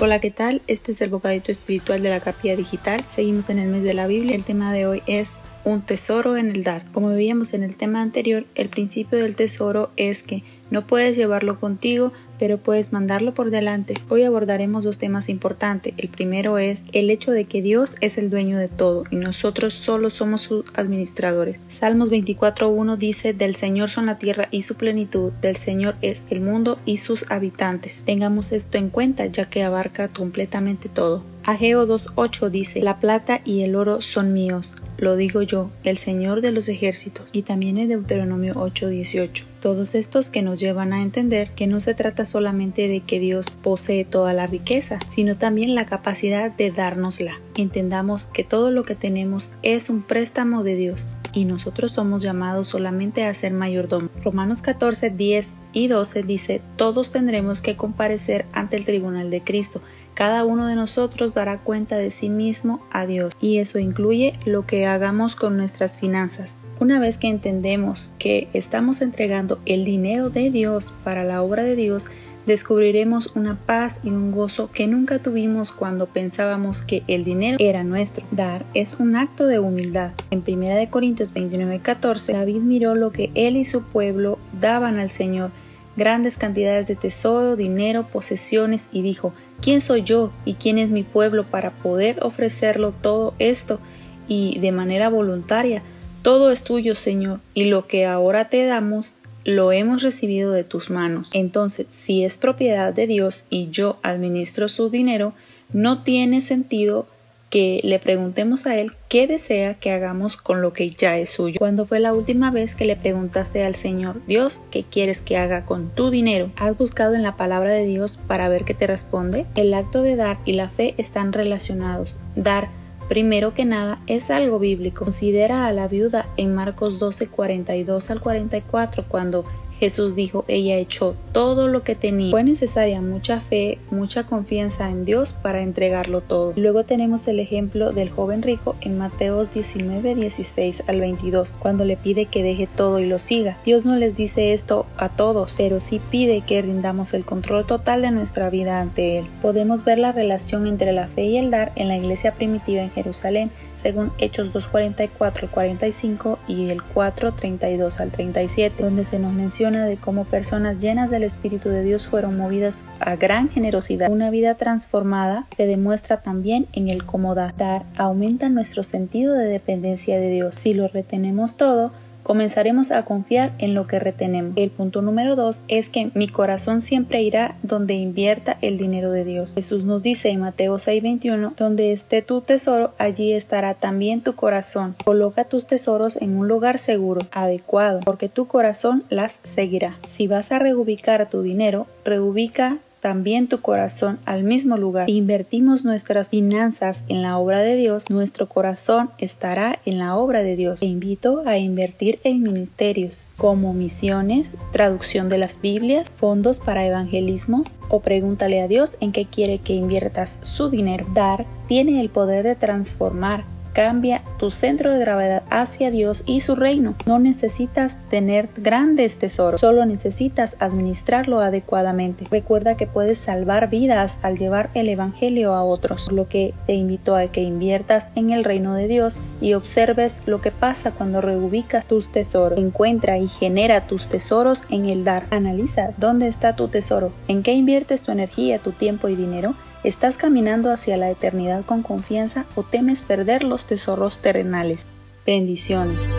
Hola, ¿qué tal? Este es el bocadito espiritual de la capilla digital. Seguimos en el mes de la Biblia. El tema de hoy es un tesoro en el dar. Como veíamos en el tema anterior, el principio del tesoro es que no puedes llevarlo contigo, pero puedes mandarlo por delante. Hoy abordaremos dos temas importantes. El primero es el hecho de que Dios es el dueño de todo y nosotros solo somos sus administradores. Salmos 24.1 dice, del Señor son la tierra y su plenitud, del Señor es el mundo y sus habitantes. Tengamos esto en cuenta ya que abarca completamente todo. Ageo 2.8 dice, La plata y el oro son míos, lo digo yo, el Señor de los ejércitos. Y también en Deuteronomio 8.18. Todos estos que nos llevan a entender que no se trata solamente de que Dios posee toda la riqueza, sino también la capacidad de dárnosla. Entendamos que todo lo que tenemos es un préstamo de Dios y nosotros somos llamados solamente a ser mayordomo. Romanos 14, 10 y 12 dice, todos tendremos que comparecer ante el tribunal de Cristo cada uno de nosotros dará cuenta de sí mismo a Dios y eso incluye lo que hagamos con nuestras finanzas. Una vez que entendemos que estamos entregando el dinero de Dios para la obra de Dios, descubriremos una paz y un gozo que nunca tuvimos cuando pensábamos que el dinero era nuestro. Dar es un acto de humildad. En 1 Corintios 29:14, David miró lo que él y su pueblo daban al Señor grandes cantidades de tesoro, dinero, posesiones, y dijo, ¿quién soy yo y quién es mi pueblo para poder ofrecerlo todo esto y de manera voluntaria? Todo es tuyo, Señor, y lo que ahora te damos lo hemos recibido de tus manos. Entonces, si es propiedad de Dios y yo administro su dinero, no tiene sentido que le preguntemos a Él qué desea que hagamos con lo que ya es suyo. ¿Cuándo fue la última vez que le preguntaste al Señor, Dios, qué quieres que haga con tu dinero? ¿Has buscado en la palabra de Dios para ver qué te responde? El acto de dar y la fe están relacionados. Dar Primero que nada, es algo bíblico. Considera a la viuda en Marcos 12, 42 al 44, cuando Jesús dijo, ella echó todo lo que tenía. Fue necesaria mucha fe, mucha confianza en Dios para entregarlo todo. Luego tenemos el ejemplo del joven rico en Mateos 19, 16 al 22, cuando le pide que deje todo y lo siga. Dios no les dice esto a todos, pero sí pide que rindamos el control total de nuestra vida ante Él. Podemos ver la relación entre la fe y el dar en la iglesia primitiva en Jerusalén, según Hechos 2.44 al 45 y el 4.32 al 37, donde se nos menciona de cómo personas llenas del Espíritu de Dios fueron movidas a gran generosidad. Una vida transformada se demuestra también en el cómo dar. aumenta nuestro sentido de dependencia de Dios. Si lo retenemos todo, comenzaremos a confiar en lo que retenemos. El punto número dos es que mi corazón siempre irá donde invierta el dinero de Dios. Jesús nos dice en Mateo 6:21, donde esté tu tesoro, allí estará también tu corazón. Coloca tus tesoros en un lugar seguro, adecuado, porque tu corazón las seguirá. Si vas a reubicar tu dinero, reubica también tu corazón al mismo lugar. invertimos nuestras finanzas en la obra de Dios, nuestro corazón estará en la obra de Dios. Te invito a invertir en ministerios como misiones, traducción de las Biblias, fondos para evangelismo, o pregúntale a Dios en qué quiere que inviertas su dinero. Dar tiene el poder de transformar Cambia tu centro de gravedad hacia Dios y su reino. No necesitas tener grandes tesoros, solo necesitas administrarlo adecuadamente. Recuerda que puedes salvar vidas al llevar el Evangelio a otros, lo que te invito a que inviertas en el reino de Dios y observes lo que pasa cuando reubicas tus tesoros. Encuentra y genera tus tesoros en el dar. Analiza dónde está tu tesoro, en qué inviertes tu energía, tu tiempo y dinero ¿Estás caminando hacia la eternidad con confianza o temes perder los tesoros terrenales? Bendiciones.